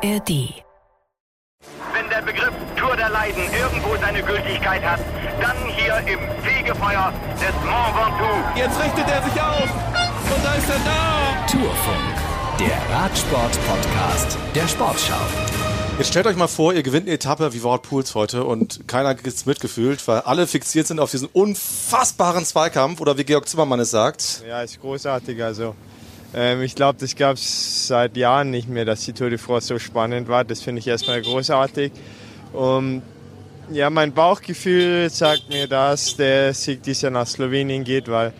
ARD. Wenn der Begriff Tour der Leiden irgendwo seine Gültigkeit hat, dann hier im Fegefeuer des Mont Ventoux. Jetzt richtet er sich auf und da ist er da. Tourfunk, der Radsport-Podcast der Sportschau. Jetzt stellt euch mal vor, ihr gewinnt eine Etappe wie World Pools heute und keiner ist mitgefühlt, weil alle fixiert sind auf diesen unfassbaren Zweikampf oder wie Georg Zimmermann es sagt. Ja, ist großartig. Also ähm, ich glaube, das gab es seit Jahren nicht mehr, dass die Tour de France so spannend war. Das finde ich erstmal großartig. Und ja, mein Bauchgefühl sagt mir, dass der Sieg dieses Jahr nach Slowenien geht, weil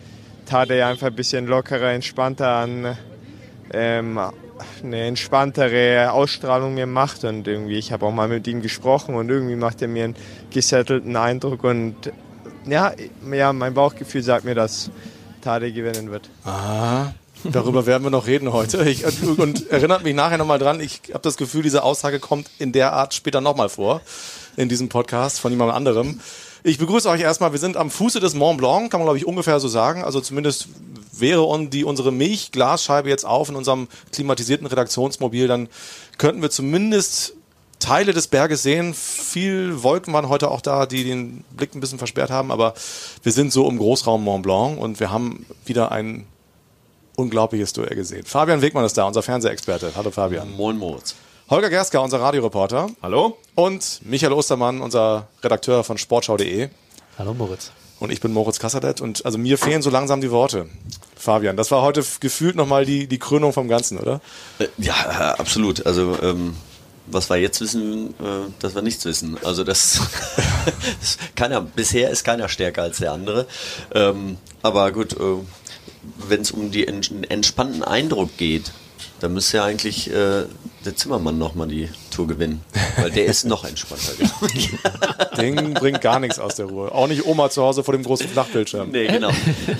Tadej einfach ein bisschen lockerer, entspannter an ähm, eine entspanntere Ausstrahlung mir macht und irgendwie ich habe auch mal mit ihm gesprochen und irgendwie macht er mir einen gesettelten Eindruck und ja, ja mein Bauchgefühl sagt mir, dass Tade gewinnen wird. Ah, darüber werden wir noch reden heute. Ich, und erinnert mich nachher nochmal dran, ich habe das Gefühl, diese Aussage kommt in der Art später nochmal vor, in diesem Podcast von jemand anderem. Ich begrüße euch erstmal. Wir sind am Fuße des Mont Blanc, kann man glaube ich ungefähr so sagen. Also zumindest wäre on die unsere Milchglasscheibe jetzt auf in unserem klimatisierten Redaktionsmobil, dann könnten wir zumindest Teile des Berges sehen. Viel Wolken waren heute auch da, die den Blick ein bisschen versperrt haben, aber wir sind so im Großraum Mont Blanc und wir haben wieder ein unglaubliches Duell gesehen. Fabian Wegmann ist da, unser Fernsehexperte. Hallo Fabian. Moin Moritz. Holger Gerska, unser Radioreporter. Hallo. Und Michael Ostermann, unser Redakteur von sportschau.de. Hallo Moritz. Und ich bin Moritz Kassadet und also mir fehlen so langsam die Worte. Fabian, das war heute gefühlt nochmal die, die Krönung vom Ganzen, oder? Äh, ja, absolut. Also ähm, was wir jetzt wissen, äh, dass wir nichts wissen. Also das, keiner, bisher ist keiner stärker als der andere. Ähm, aber gut, äh, wenn es um den entspannten Eindruck geht, dann müsste ja eigentlich äh, der Zimmermann nochmal die Tour gewinnen. Weil der ist noch entspannter. Ding bringt gar nichts aus der Ruhe. Auch nicht Oma zu Hause vor dem großen Flachbildschirm. Nee, genau.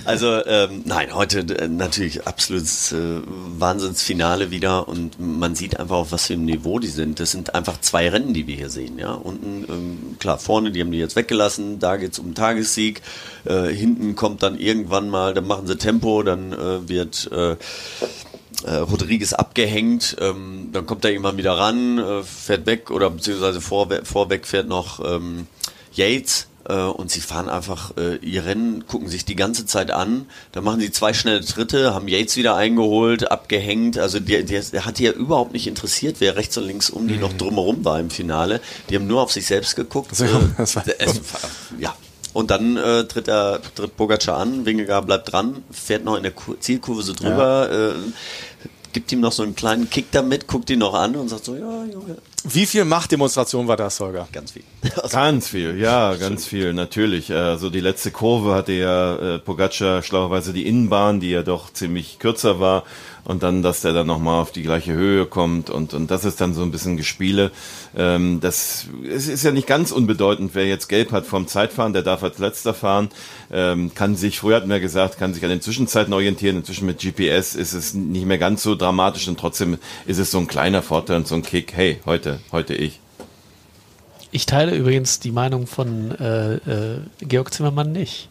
Also ähm, nein, heute äh, natürlich absolutes äh, Wahnsinnsfinale wieder und man sieht einfach auf was für einem Niveau die sind. Das sind einfach zwei Rennen, die wir hier sehen. Ja, unten ähm, klar vorne, die haben die jetzt weggelassen. Da geht es um Tagessieg. Äh, hinten kommt dann irgendwann mal, dann machen sie Tempo, dann äh, wird äh, äh, Rodriguez abgehängt, ähm, dann kommt er irgendwann wieder ran, äh, fährt weg oder beziehungsweise vorwe vorweg fährt noch ähm, Yates äh, und sie fahren einfach äh, ihr Rennen, gucken sich die ganze Zeit an, dann machen sie zwei schnelle Tritte, haben Yates wieder eingeholt, abgehängt, also der, der, der hat die ja überhaupt nicht interessiert, wer rechts und links um die mhm. noch drumherum war im Finale, die haben nur auf sich selbst geguckt. Das war, das war, ja, und dann äh, tritt er tritt Pogacar an, Wingegaard bleibt dran, fährt noch in der Zielkurve so drüber, ja. äh, gibt ihm noch so einen kleinen Kick damit, guckt ihn noch an und sagt so, ja, Junge. Wie viel Machtdemonstration war das, Holger? Ganz viel. ganz viel, ja, ganz viel, natürlich. Also die letzte Kurve hatte ja äh, Pogacar schlauerweise die Innenbahn, die ja doch ziemlich kürzer war und dann, dass der dann nochmal auf die gleiche Höhe kommt und, und das ist dann so ein bisschen Gespiele. Ähm, das es ist ja nicht ganz unbedeutend, wer jetzt gelb hat vom Zeitfahren, der darf als letzter fahren, ähm, kann sich, früher hatten wir gesagt, kann sich an den Zwischenzeiten orientieren. Inzwischen mit GPS ist es nicht mehr ganz so dramatisch und trotzdem ist es so ein kleiner Vorteil und so ein Kick, hey, heute, heute ich. Ich teile übrigens die Meinung von äh, äh, Georg Zimmermann nicht,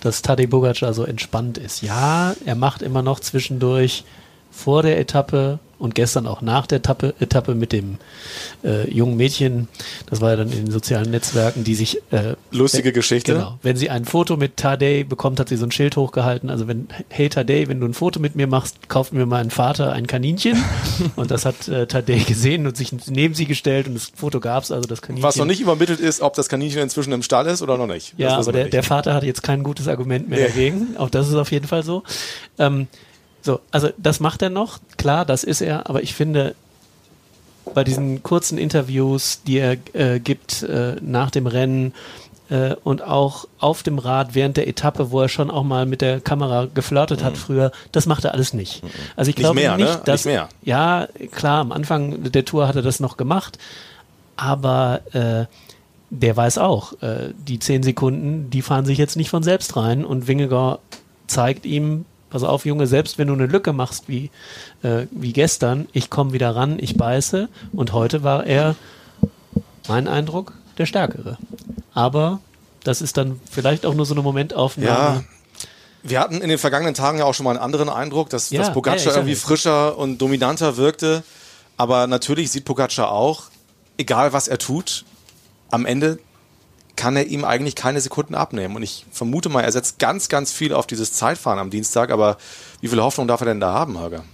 dass Tadej Bogacar so entspannt ist. Ja, er macht immer noch zwischendurch vor der Etappe und gestern auch nach der Etappe, Etappe mit dem äh, jungen Mädchen, das war ja dann in den sozialen Netzwerken, die sich äh, lustige wenn, Geschichte. Genau. Wenn sie ein Foto mit Tadej bekommt, hat sie so ein Schild hochgehalten. Also wenn Hey Tadej, wenn du ein Foto mit mir machst, kauft mir mein Vater ein Kaninchen. und das hat äh, Tadej gesehen und sich neben sie gestellt und das Foto gab's also das Kaninchen. Was noch nicht übermittelt ist, ob das Kaninchen inzwischen im Stall ist oder noch nicht. Ja, aber der, der Vater hat jetzt kein gutes Argument mehr nee. dagegen. Auch das ist auf jeden Fall so. Ähm, so, also das macht er noch, klar, das ist er, aber ich finde, bei diesen kurzen Interviews, die er äh, gibt äh, nach dem Rennen äh, und auch auf dem Rad während der Etappe, wo er schon auch mal mit der Kamera geflirtet mhm. hat früher, das macht er alles nicht. Mhm. Also ich glaube nicht, mehr, nicht ne? dass nicht mehr. ja klar, am Anfang der Tour hat er das noch gemacht, aber äh, der weiß auch, äh, die zehn Sekunden, die fahren sich jetzt nicht von selbst rein und Wingegar zeigt ihm pass auf, Junge, selbst wenn du eine Lücke machst wie, äh, wie gestern, ich komme wieder ran, ich beiße. Und heute war er, mein Eindruck, der Stärkere. Aber das ist dann vielleicht auch nur so eine Momentaufnahme. Ja. Wir hatten in den vergangenen Tagen ja auch schon mal einen anderen Eindruck, dass, ja, dass Pogacar ja, irgendwie frischer und dominanter wirkte. Aber natürlich sieht Pogacar auch, egal was er tut, am Ende kann er ihm eigentlich keine Sekunden abnehmen. Und ich vermute mal, er setzt ganz, ganz viel auf dieses Zeitfahren am Dienstag. Aber wie viel Hoffnung darf er denn da haben, Holger?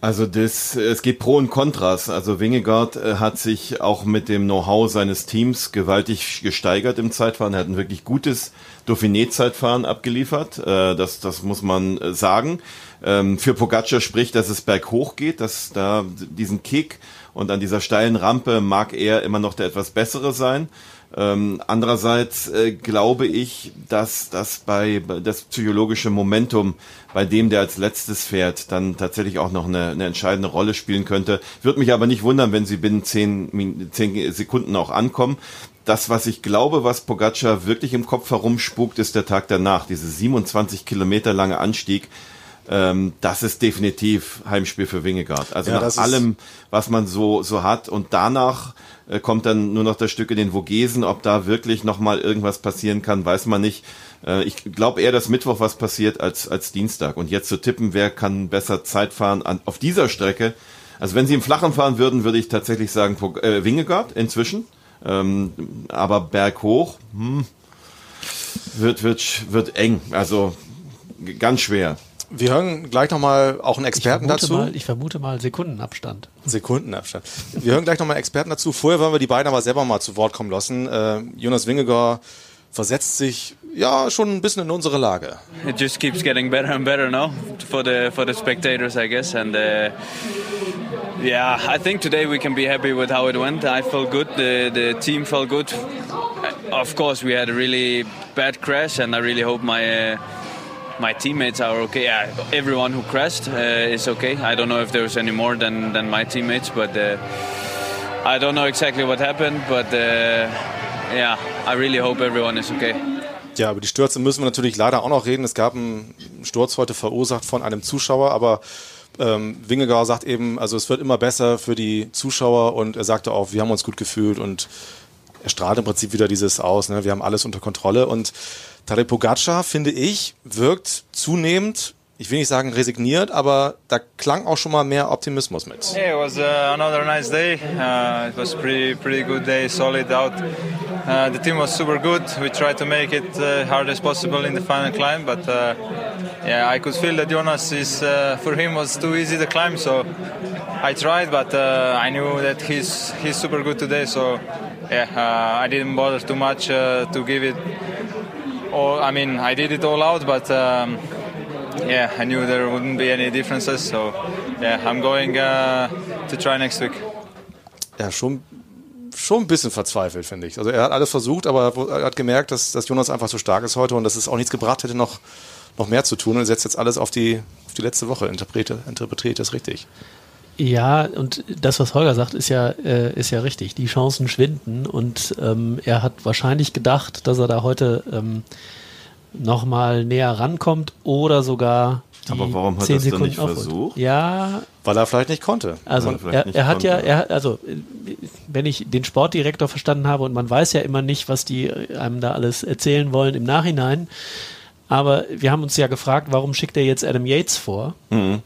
Also das, es geht Pro und Kontras. Also Wingegaard äh, hat sich auch mit dem Know-how seines Teams gewaltig gesteigert im Zeitfahren. Er hat ein wirklich gutes Dauphiné-Zeitfahren abgeliefert. Äh, das, das muss man äh, sagen. Ähm, für Pogacar spricht, dass es berghoch geht, dass da diesen Kick und an dieser steilen Rampe mag er immer noch der etwas bessere sein. Ähm, andererseits äh, glaube ich, dass das bei das psychologische Momentum bei dem, der als letztes fährt, dann tatsächlich auch noch eine, eine entscheidende Rolle spielen könnte. Würde mich aber nicht wundern, wenn sie binnen zehn, zehn Sekunden auch ankommen. Das, was ich glaube, was Pogacar wirklich im Kopf herumspukt, ist der Tag danach. Diese 27 Kilometer lange Anstieg. Ähm, das ist definitiv Heimspiel für Wingegaard. Also ja, nach allem, was man so, so hat. Und danach äh, kommt dann nur noch das Stück in den Vogesen. Ob da wirklich nochmal irgendwas passieren kann, weiß man nicht. Äh, ich glaube eher, dass Mittwoch was passiert als, als Dienstag. Und jetzt zu tippen, wer kann besser Zeit fahren an, auf dieser Strecke. Also wenn sie im Flachen fahren würden, würde ich tatsächlich sagen äh, Wingegaard inzwischen. Ähm, aber berghoch hm, wird, wird, wird eng. Also ganz schwer. Wir hören gleich nochmal auch einen Experten ich dazu. Mal, ich vermute mal Sekundenabstand. Sekundenabstand. Wir hören gleich nochmal einen Experten dazu. Vorher wollen wir die beiden aber selber mal zu Wort kommen lassen. Äh, Jonas Wingegaard versetzt sich ja schon ein bisschen in unsere Lage. It just keeps getting better and better now for the for the spectators, I guess, and. Uh, yeah, I think today we can be happy with how it went. I felt good. The the team felt good. Of course, we had a really bad crash, and I really hope my uh, my teammates are okay. Yeah, everyone who crashed uh, is okay. I don't know if there was any more than, than my teammates, but uh, I don't know exactly what happened. But uh, yeah, I really hope everyone is okay. Ja, über die Stürze müssen wir natürlich leider auch noch reden. Es gab einen Sturz heute verursacht von einem Zuschauer, aber ähm, Wingegaard sagt eben, also es wird immer besser für die Zuschauer und er sagte auch, wir haben uns gut gefühlt und er strahlt im Prinzip wieder dieses aus, ne? wir haben alles unter Kontrolle und Tadej Pogacar, finde ich, wirkt zunehmend ich will nicht sagen resigniert, aber da klang auch schon mal mehr Optimismus mit. Yeah, it was uh, another nice day. Uh, it was pretty pretty good day, solid out. Uh, the team was super good. We tried to make it uh, hard as possible in the final climb, but uh, yeah, I could feel that Jonas is uh, for him was too easy to climb. So I tried, but uh, I knew that he's he's super good today. So yeah, uh, I didn't bother too much uh, to give it all. I mean, I did it all out, but. Um, yeah, I knew there wouldn't be any differences. So, yeah, I'm going uh, to try next week. Ja, schon, schon ein bisschen verzweifelt, finde ich. Also er hat alles versucht, aber er hat gemerkt, dass, dass Jonas einfach so stark ist heute und dass es auch nichts gebracht hätte, noch, noch mehr zu tun. Und setzt jetzt alles auf die, auf die letzte Woche. Interpretiert interpretiert das richtig. Ja, und das, was Holger sagt, ist ja, äh, ist ja richtig. Die Chancen schwinden und ähm, er hat wahrscheinlich gedacht, dass er da heute ähm, nochmal näher rankommt oder sogar die Aber warum hat 10 er es dann nicht aufholt. versucht? Ja, Weil er vielleicht nicht konnte. also er, er hat konnte. ja, er, also äh, wenn ich den Sportdirektor verstanden habe und man weiß ja immer nicht, was die einem da alles erzählen wollen im Nachhinein, aber wir haben uns ja gefragt, warum schickt er jetzt Adam Yates vor Mhm.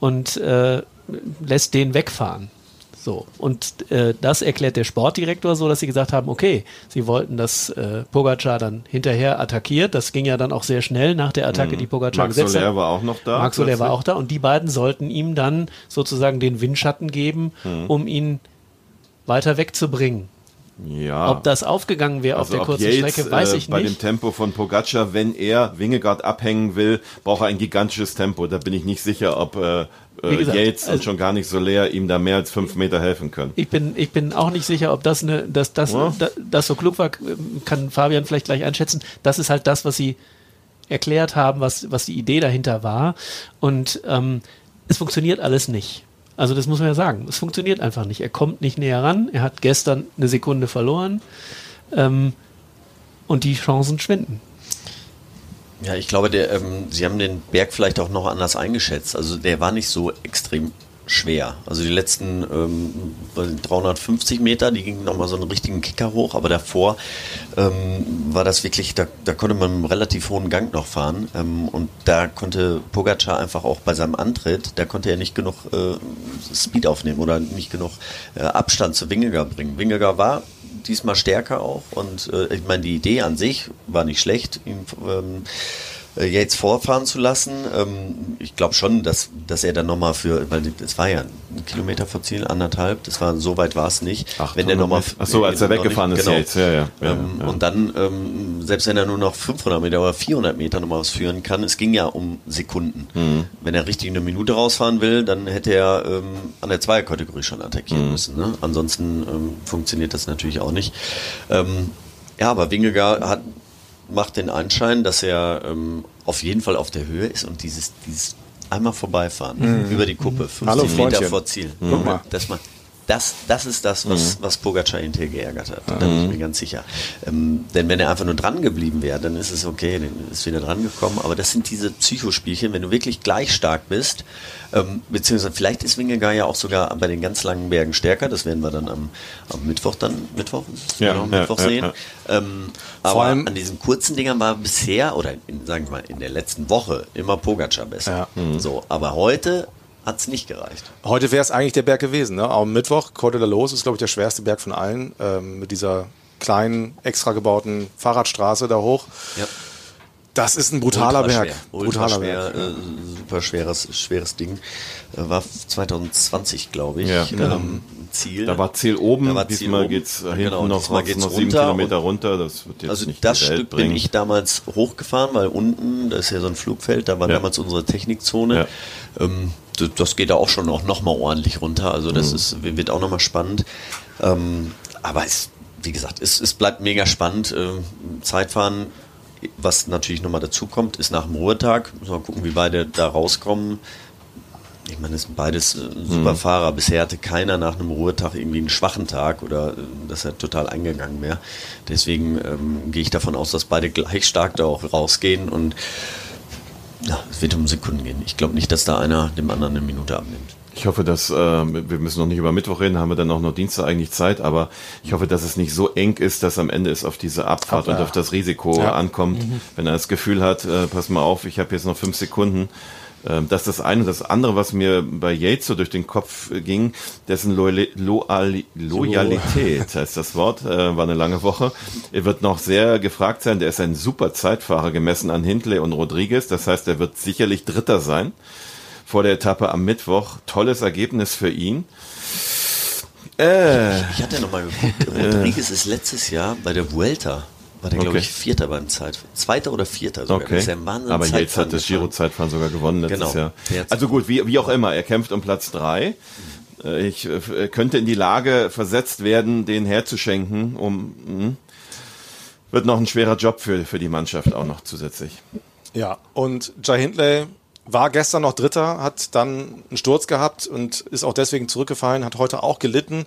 und äh, lässt den wegfahren. So, und äh, das erklärt der Sportdirektor so, dass sie gesagt haben, okay, sie wollten, dass äh, Pogacar dann hinterher attackiert. Das ging ja dann auch sehr schnell nach der Attacke, die Pogacar Max gesetzt Soler hat. war auch noch da. Max Soler war auch da und die beiden sollten ihm dann sozusagen den Windschatten geben, Mhm. um ihn weiter wegzubringen. Ja. Ob das aufgegangen wäre auf Also der ob kurzen Yates, Strecke, weiß äh, ich Bei dem nicht. Tempo von Pogacar, wenn er Wingegaard abhängen will, braucht er ein gigantisches Tempo. Da bin ich nicht sicher, ob äh, Wie äh, gesagt, Yates also- und schon gar nicht so leer ihm da mehr als fünf Meter helfen können. Ich bin, ich bin auch nicht sicher, ob das eine, dass das, Ja. da, das so klug war, kann Fabian vielleicht gleich einschätzen. Das ist halt das, was sie erklärt haben, was, was die Idee dahinter war. Und ähm, es funktioniert alles nicht. Also das muss man ja sagen. Es funktioniert einfach nicht. Er kommt nicht näher ran. Er hat gestern eine Sekunde verloren. Ähm, und die Chancen schwinden. Ja, ich glaube, der, ähm, sie haben den Berg vielleicht auch noch anders eingeschätzt. Also der war nicht so extrem schwer. Also die letzten ähm, 350 Meter, die gingen nochmal so einen richtigen Kicker hoch, aber davor ähm, war das wirklich, da, da konnte man einen relativ hohen Gang noch fahren ähm, und da konnte Pogacar einfach auch bei seinem Antritt, da konnte er nicht genug äh, Speed aufnehmen oder nicht genug äh, Abstand zu Wingegar bringen. Wingegar war diesmal stärker auch und äh, ich meine, die Idee an sich war nicht schlecht, ähm, äh, Yates vorfahren zu lassen. Ähm, ich glaube schon, dass, dass er dann nochmal für, weil es war ja ein Kilometer vor Ziel, anderthalb, das war, so weit war es nicht. Ach, wenn er nochmal. Ach so, als er weggefahren ist, genau. Yates, ja, ja. ja, Ähm, ja. Und dann, ähm, selbst wenn er nur noch 500 Meter oder 400 Meter nochmal was führen kann, es ging ja um Sekunden. Mhm. Wenn er richtig eine Minute rausfahren will, dann hätte er ähm, an der Zweierkategorie schon attackieren Mhm. müssen. Ne? Ansonsten funktioniert das natürlich auch nicht. Ja, aber Wingegar hat, macht den Anschein, dass er ähm, auf jeden Fall auf der Höhe ist und dieses, dieses einmal vorbeifahren Mhm. über die Kuppe, 50 Hallo, Meter vor Ziel. Guck mal. Das, mal das, das ist das, was, was Pogacar hinterher geärgert hat. Da bin ich mir ganz sicher. Ähm, denn wenn er einfach nur dran geblieben wäre, dann ist es okay, dann ist wieder dran gekommen. Aber das sind diese Psychospielchen, wenn du wirklich gleich stark bist, ähm, beziehungsweise vielleicht ist Wingegar ja auch sogar bei den ganz langen Bergen stärker. Das werden wir dann am, am Mittwoch dann, Mittwoch, Ja, genau, ja, Mittwoch ja, sehen. Ähm, aber allem- an diesen kurzen Dingern war bisher, oder in, sagen wir mal, in der letzten Woche immer Pogacar besser. Ja. So, aber heute hat es nicht gereicht. Heute wäre es eigentlich der Berg gewesen. Ne? Am Mittwoch, Col de Los ist, glaube ich, der schwerste Berg von allen. Ähm, mit dieser kleinen, extra gebauten Fahrradstraße da hoch. Ja. Das ist ein brutaler Ultra Berg. Schwer, ultra brutaler schwer, Berg. äh, super schweres, schweres Ding. Äh, war 2020, glaube ich, Ja, genau. ähm, Ziel. Da war Ziel oben, Da war Ziel diesmal oben. geht's äh, hinten Genau, noch, diesmal geht's noch sieben Kilometer runter. Das wird jetzt also nicht das Stück bringen. bin ich damals hochgefahren, weil unten, da ist ja so ein Flugfeld, da war Ja. damals unsere Technikzone. Ja. Ähm, das, das geht da auch schon auch nochmal ordentlich runter. Also das Mhm. ist, wird auch nochmal spannend. Ähm, aber es, wie gesagt, es, es bleibt mega spannend. Ähm, Zeitfahren, was natürlich nochmal dazu kommt, ist nach dem Ruhetag. Müssen wir gucken, wie beide da rauskommen. Ich meine, es sind beides äh, super Mhm. Fahrer. Bisher hatte keiner nach einem Ruhetag irgendwie einen schwachen Tag oder äh, dass er total eingegangen wäre. Deswegen ähm, gehe ich davon aus, dass beide gleich stark da auch rausgehen und ja, es wird um Sekunden gehen. Ich glaube nicht, dass da einer dem anderen eine Minute abnimmt. Ich hoffe, dass äh, wir müssen noch nicht über Mittwoch reden, haben wir dann auch noch Dienstag eigentlich Zeit, aber ich hoffe, dass es nicht so eng ist, dass am Ende es auf diese Abfahrt und auf das Risiko Ja. ankommt. Wenn er das Gefühl hat, äh, pass mal auf, ich habe jetzt noch fünf Sekunden. Ähm, Das ist das eine. Und das andere, was mir bei Yates so durch den Kopf äh, ging, dessen Loyali Loyalität, heißt das Wort, äh, war eine lange Woche. Er wird noch sehr gefragt sein. Der ist ein super Zeitfahrer gemessen an Hindley und Rodriguez. Das heißt, er wird sicherlich Dritter sein vor der Etappe am Mittwoch. Tolles Ergebnis für ihn. Äh, Ich hatte nochmal geguckt, Rodriguez ist letztes Jahr bei der Vuelta, war der, glaube Okay. ich, Vierter beim Zeitfahren. Zweiter oder Vierter sogar. okay. Das ist ja ein Wahnsinn Aber jetzt hat das. Giro-Zeitfahren sogar gewonnen letztes Genau. Jahr. Also gut, wie, wie auch immer, er kämpft um Platz drei. Äh, Ich äh, könnte in die Lage versetzt werden, den herzuschenken, um mh. wird noch ein schwerer Job für, für die Mannschaft auch noch zusätzlich. Ja, und Jai Hindley war gestern noch Dritter, hat dann einen Sturz gehabt und ist auch deswegen zurückgefallen, hat heute auch gelitten.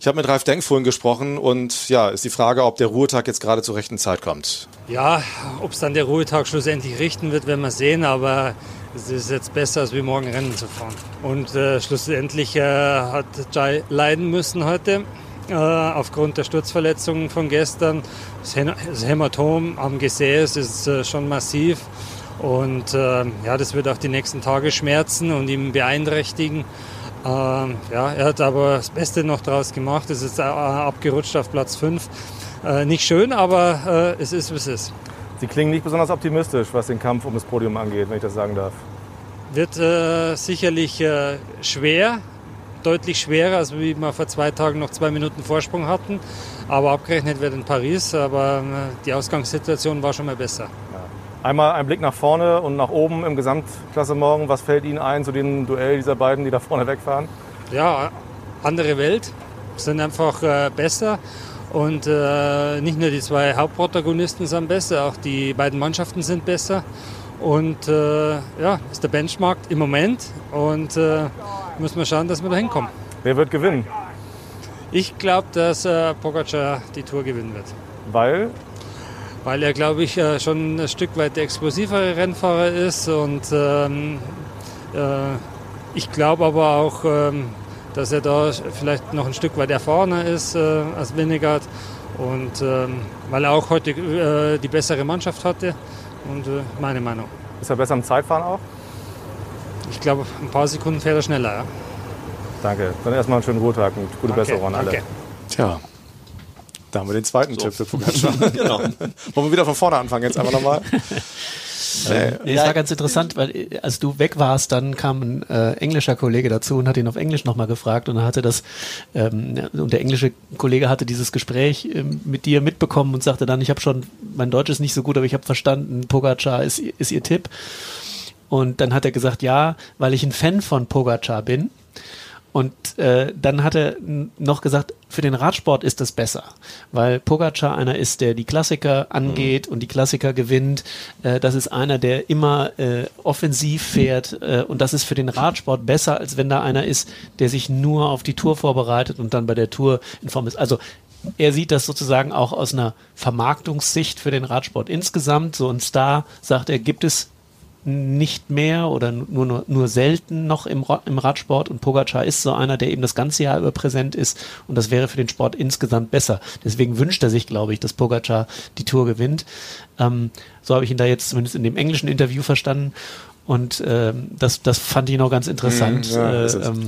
Ich habe mit Ralf Denk vorhin gesprochen und ja, ist die Frage, ob der Ruhetag jetzt gerade zur rechten Zeit kommt. Ja, ob es dann der Ruhetag schlussendlich richten wird, werden wir sehen, aber es ist jetzt besser, als wie morgen Rennen zu fahren. Und äh, schlussendlich äh, hat Jai leiden müssen heute äh, aufgrund der Sturzverletzungen von gestern. Das, Hämatom am Gesäß ist äh, schon massiv und äh, ja, das wird auch die nächsten Tage schmerzen und ihm beeinträchtigen. Ähm, ja, er hat aber das Beste noch draus gemacht. Es ist äh, abgerutscht auf Platz 5. Äh, nicht schön, aber äh, es ist, wie es ist. Sie klingen nicht besonders optimistisch, was den Kampf um das Podium angeht, wenn ich das sagen darf. Wird äh, sicherlich äh, schwer, deutlich schwerer, als wie wir vor zwei Tagen noch zwei Minuten Vorsprung hatten. Aber abgerechnet wird in Paris, aber äh, die Ausgangssituation war schon mal besser. Einmal ein Blick nach vorne und nach oben im Gesamtklassement. Was fällt Ihnen ein zu dem Duell dieser beiden, die da vorne wegfahren? Ja, andere Welt, sind einfach äh, besser. Und äh, nicht nur die zwei Hauptprotagonisten sind besser, auch die beiden Mannschaften sind besser. Und äh, ja, ist der Benchmark im Moment. Und äh, muss man schauen, dass wir da hinkommen. Wer wird gewinnen? Ich glaube, dass äh, Pogacar die Tour gewinnen wird. Weil? Weil er, glaube ich, äh, schon ein Stück weit der explosivere Rennfahrer ist und ähm, äh, ich glaube aber auch, ähm, dass er da vielleicht noch ein Stück weit erfahrener ist äh, als Winnegard. Und ähm, weil er auch heute äh, die bessere Mannschaft hatte. Und äh, meine Meinung. Ist er besser am Zeitfahren auch? Ich glaube, ein paar Sekunden fährt er schneller. Ja? Danke. Dann erstmal einen schönen Ruhetag und gute Okay, Besserung an alle. danke. Tja. Da haben wir den zweiten Tipp für Pogacar. Genau. Wollen wir wieder von vorne anfangen jetzt einfach nochmal? Nee, es war ganz interessant, weil äh, als du weg warst, dann kam ein äh, englischer Kollege dazu und hat ihn auf Englisch nochmal gefragt und dann hatte das, ähm, ja, und der englische Kollege hatte dieses Gespräch ähm, mit dir mitbekommen und sagte dann, ich habe schon, mein Deutsch ist nicht so gut, aber ich habe verstanden, Pogacar ist, ist ihr Tipp. Und dann hat er gesagt, ja, weil ich ein Fan von Pogacar bin. Und äh, dann hat er noch gesagt, für den Radsport ist das besser, weil Pogacar einer ist, der die Klassiker angeht und die Klassiker gewinnt. Äh, das ist einer, der immer äh, offensiv fährt äh, und das ist für den Radsport besser, als wenn da einer ist, der sich nur auf die Tour vorbereitet und dann bei der Tour in Form ist. Also er sieht das sozusagen auch aus einer Vermarktungssicht für den Radsport insgesamt. So ein Star, sagt er, gibt es nicht mehr oder nur, nur, nur selten noch im, im Radsport und Pogacar ist so einer, der eben das ganze Jahr über präsent ist und das wäre für den Sport insgesamt besser. Deswegen wünscht er sich, glaube ich, dass Pogacar die Tour gewinnt. Ähm, so habe ich ihn da jetzt zumindest in dem englischen Interview verstanden und ähm, das, das fand ich noch ganz interessant. Mhm, ja, äh, ähm,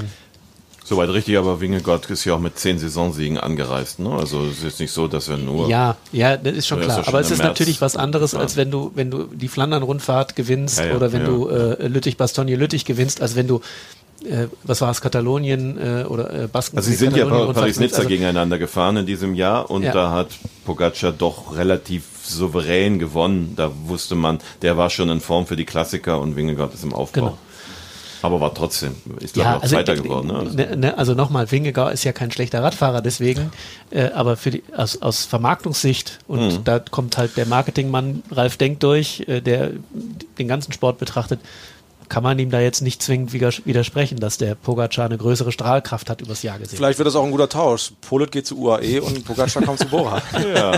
Soweit richtig, aber Wingegott ist ja auch mit zehn Saisonsiegen angereist. Ne? Also es ist jetzt nicht so, dass er nur. Ja, ja, das ist schon ist klar. ja schon Aber es ist März natürlich was anderes, als wenn du, wenn du die Flandern-Rundfahrt gewinnst Ja, ja, oder wenn du äh, Lüttich-Bastogne-Lüttich gewinnst, als wenn du, äh, was war es, Katalonien äh, oder äh, Basken. Also sie sind ja Paris-Nizza gewinnst. gegeneinander gefahren in diesem Jahr und Ja. da hat Pogacar doch relativ souverän gewonnen. Da wusste man, der war schon in Form für die Klassiker und Wingegott ist im Aufbau. Genau. Aber war trotzdem, ist glaube ich auch Zweiter äh, geworden. Ne? Also, Ne, ne, also nochmal, Wingegaard ist ja kein schlechter Radfahrer, deswegen, äh, aber für die, aus, aus Vermarktungssicht und Mhm. da kommt halt der Marketingmann Ralf Denk durch, äh, der den ganzen Sport betrachtet, kann man ihm da jetzt nicht zwingend widers- widersprechen, dass der Pogacar eine größere Strahlkraft hat übers Jahr gesehen. Vielleicht wird das auch ein guter Tausch. Polit geht zu UAE und Pogacar kommt zu Bora. ja.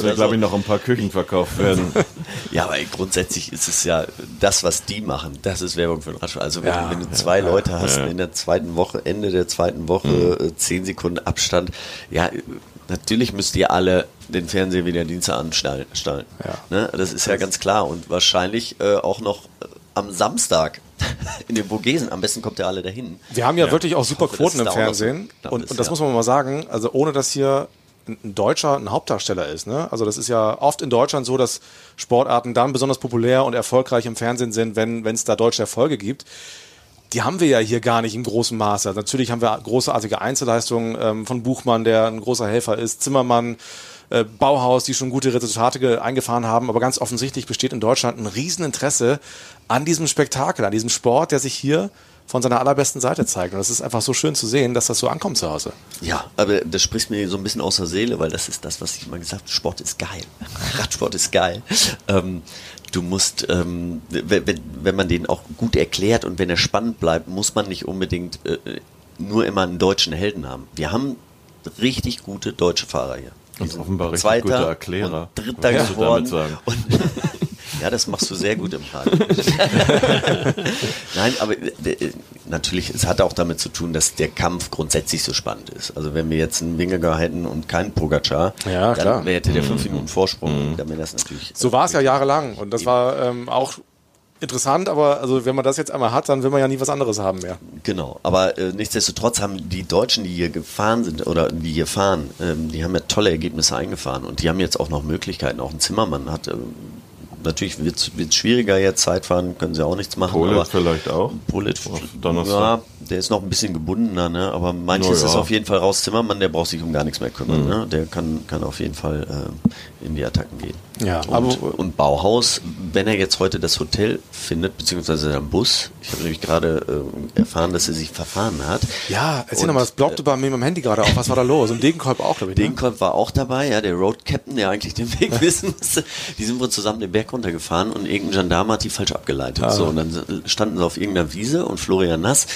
Oder glaube ich noch ein paar Küchen verkauft werden. Ja, aber grundsätzlich ist es ja das, was die machen, das ist Werbung für den Radsport. Also wenn, Ja, du- wenn du ja, zwei ja, Leute hast ja. in der zweiten Woche, Ende der zweiten Woche, äh, zehn Sekunden Abstand, ja, natürlich müsst ihr alle den Fernseher wieder Dienstag anstellen. stellen. Ne? Das ist ja ganz klar und wahrscheinlich äh, auch noch am Samstag in den Vogesen. Am besten kommt ihr alle dahin. Wir haben ja, wirklich auch super hoffe, Quoten im so Fernsehen. knapp und, ist, und das ja. muss man mal sagen, also ohne dass hier ein Deutscher ein Hauptdarsteller ist. Ne? Also das ist ja oft in Deutschland so, dass Sportarten dann besonders populär und erfolgreich im Fernsehen sind, wenn wenn es da deutsche Erfolge gibt. Die haben wir ja hier gar nicht im großen Maße. Also natürlich haben wir großartige Einzelleistungen ähm, von Buchmann, der ein großer Helfer ist, Zimmermann, äh, Bauhaus, die schon gute Resultate ge- eingefahren haben. Aber ganz offensichtlich besteht in Deutschland ein Rieseninteresse an diesem Spektakel, an diesem Sport, der sich hier von seiner allerbesten Seite zeigt. Und das ist einfach so schön zu sehen, dass das so ankommt zu Hause. Ja, aber das spricht mir so ein bisschen aus der Seele, weil das ist das, was ich immer gesagt habe. Sport ist geil. Radsport ist geil. Ähm, du musst, ähm, wenn, wenn- wenn man den auch gut erklärt und wenn er spannend bleibt, muss man nicht unbedingt äh, nur immer einen deutschen Helden haben. Wir haben richtig gute deutsche Fahrer hier. Und offenbar richtig Zweiter gute Erklärer. und Dritter Was geworden. damit sagen? Und ja, das machst du sehr gut im Radio. Nein, aber äh, natürlich, es hat auch damit zu tun, dass der Kampf grundsätzlich so spannend ist. Also wenn wir jetzt einen Wingegar hätten und keinen Pogacar, Ja, klar. dann hätte der fünf Minuten Vorsprung. Dann wäre das natürlich. So war es ja jahrelang. Und das war ähm, auch interessant, aber also wenn man das jetzt einmal hat, dann will man ja nie was anderes haben mehr. Genau, aber äh, nichtsdestotrotz haben die Deutschen, die hier gefahren sind oder die hier fahren, ähm, die haben ja tolle Ergebnisse eingefahren und die haben jetzt auch noch Möglichkeiten. Auch ein Zimmermann hat, ähm, natürlich wird es schwieriger jetzt, Zeitfahren können sie auch nichts machen. Polit aber vielleicht auch. Polit, Donnerstag. ja, der ist noch ein bisschen gebundener, ne? aber manches ja. ist auf jeden Fall raus. Zimmermann, der braucht sich um gar nichts mehr kümmern. Mhm. Ne? Der kann, kann auf jeden Fall äh, in die Attacken gehen. Ja, und, aber- und Bauhaus, wenn er jetzt heute das Hotel findet, beziehungsweise den Bus, ich habe nämlich gerade äh, erfahren, dass er sich verfahren hat. Ja, erzähl nochmal, das blockte bei mir mit dem Handy gerade auf. Was war da los? Und Degenkolb auch, ich. Ne? Degenkolb war auch dabei, ja, der Road Captain, der eigentlich den Weg wissen musste. Die sind wohl zusammen den Berg runtergefahren und irgendein Gendarm hat die falsch abgeleitet. Ah. So, und dann standen sie auf irgendeiner Wiese und Florian Nass,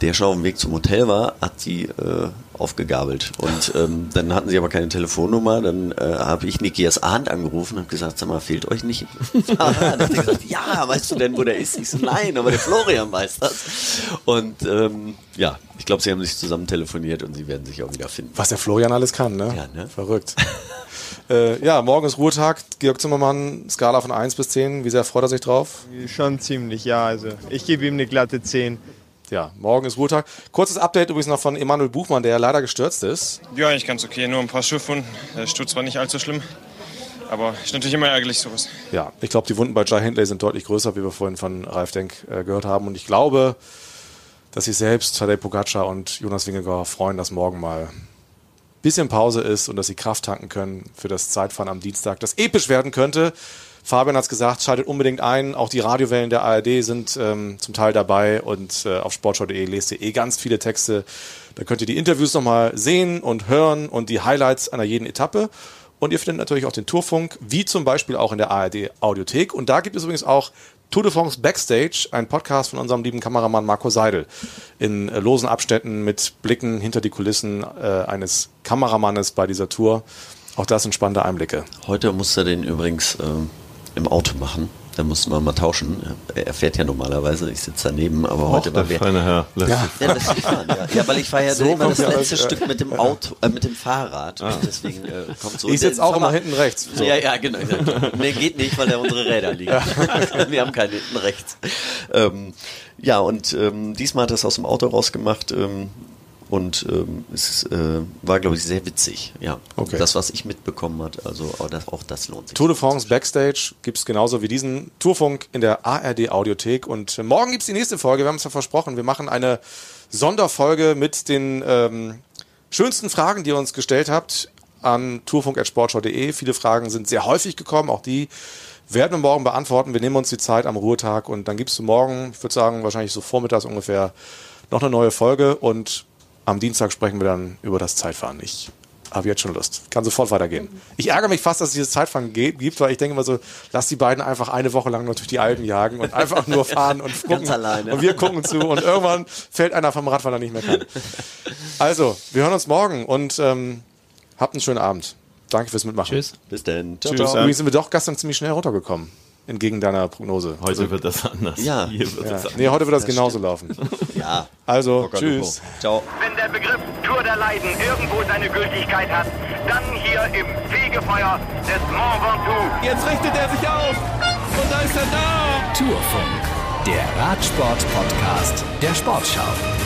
der schon auf dem Weg zum Hotel war, hat die äh, aufgegabelt. Und ähm, dann hatten sie aber keine Telefonnummer. Dann äh, habe ich Nikias Ahnd angerufen und gesagt, sag mal, fehlt euch nicht? dann hat er gesagt, ja, weißt du denn, wo der ist? Ich so, nein, aber der Florian weiß das. Und ähm, ja, ich glaube, sie haben sich zusammen telefoniert und sie werden sich auch wieder finden. Was der Florian alles kann, ne? Ja, ne? Verrückt. äh, ja, morgen ist Ruhetag. Georg Zimmermann, Skala von 1 bis 10. Wie sehr freut er sich drauf? Schon ziemlich, ja. Also ich gebe ihm eine glatte 10. Ja, morgen ist Ruhetag. Kurzes Update übrigens noch von Emanuel Buchmann, der leider gestürzt ist. Ja, eigentlich ganz okay. Nur ein paar Schiffwunden. Es tut zwar nicht allzu schlimm, aber ist natürlich immer ärgerlich sowas. Ja, ich glaube, die Wunden bei Jai Hindley sind deutlich größer, wie wir vorhin von Ralf Denk äh, gehört haben. Und ich glaube, dass sich selbst Tadej Pogacar und Jonas Wingegaard freuen, dass morgen mal ein bisschen Pause ist und dass sie Kraft tanken können für das Zeitfahren am Dienstag, das episch werden könnte. Fabian hat es gesagt, schaltet unbedingt ein. Auch die Radiowellen der ARD sind ähm, zum Teil dabei und äh, auf sportschau.de lest ihr eh ganz viele Texte. Da könnt ihr die Interviews nochmal sehen und hören und die Highlights einer jeden Etappe. Und ihr findet natürlich auch den Tourfunk, wie zum Beispiel auch in der ARD Audiothek. Und da gibt es übrigens auch Tour de France Backstage, ein Podcast von unserem lieben Kameramann Marco Seidel. In äh, losen Abständen mit Blicken hinter die Kulissen äh, eines Kameramannes bei dieser Tour. Auch das sind spannende Einblicke. Heute muss er den übrigens äh, im Auto machen. Da mussten wir mal tauschen. Er fährt ja normalerweise, ich sitze daneben, aber Och, heute war wir. feine Herr ja, ja, fahren, ja. ja, weil ich fahre ja So immer das letzte alles, äh, Stück mit dem Auto, äh, mit dem Fahrrad. Und deswegen äh, kommt so. Ich sitze auch immer hinten rechts. So. Ja, ja, genau. nee, geht nicht, weil da unsere Räder liegen. wir haben keine hinten rechts. Ähm, ja, und ähm, diesmal hat er es aus dem Auto rausgemacht. Ähm, und ähm, es äh, war, glaube ich, sehr witzig. Ja, Okay. das, was ich mitbekommen hat, also auch das, auch das lohnt sich. Tour de France Backstage gibt es genauso wie diesen Tourfunk in der ARD Audiothek. Und äh, morgen gibt es die nächste Folge. Wir haben es ja versprochen. Wir machen eine Sonderfolge mit den ähm, schönsten Fragen, die ihr uns gestellt habt an tourfunk.sportschau.de. Viele Fragen sind sehr häufig gekommen. Auch die werden wir morgen beantworten. Wir nehmen uns die Zeit am Ruhetag und dann gibst du morgen, ich würde sagen, wahrscheinlich so vormittags ungefähr, noch eine neue Folge. Und am Dienstag sprechen wir dann über das Zeitfahren. Ich habe jetzt schon Lust. Kann sofort weitergehen. Ich ärgere mich fast, dass es dieses Zeitfahren gibt, weil ich denke immer so, lass die beiden einfach eine Woche lang nur durch die Alpen jagen und einfach nur fahren und gucken. Ganz alleine. Und wir gucken zu und irgendwann fällt einer vom Rad, weil er nicht mehr kann. Also, wir hören uns morgen und ähm, habt einen schönen Abend. Danke fürs Mitmachen. Tschüss. Bis dann. Ciao, Tschüss. ciao. Übrigens sind wir doch gestern ziemlich schnell runtergekommen. Entgegen deiner Prognose. Heute wird das anders. Ja. Hier wird Ja. das anders. Nee, heute wird das, Das genauso laufen. Ja. Also, Locker, tschüss. Ciao. Wenn der Begriff Tour der Leiden irgendwo seine Gültigkeit hat, dann hier im Fegefeuer des Mont Ventoux. Jetzt richtet er sich auf. Und da ist er da. Tourfunk, der Radsport-Podcast der Sportschau.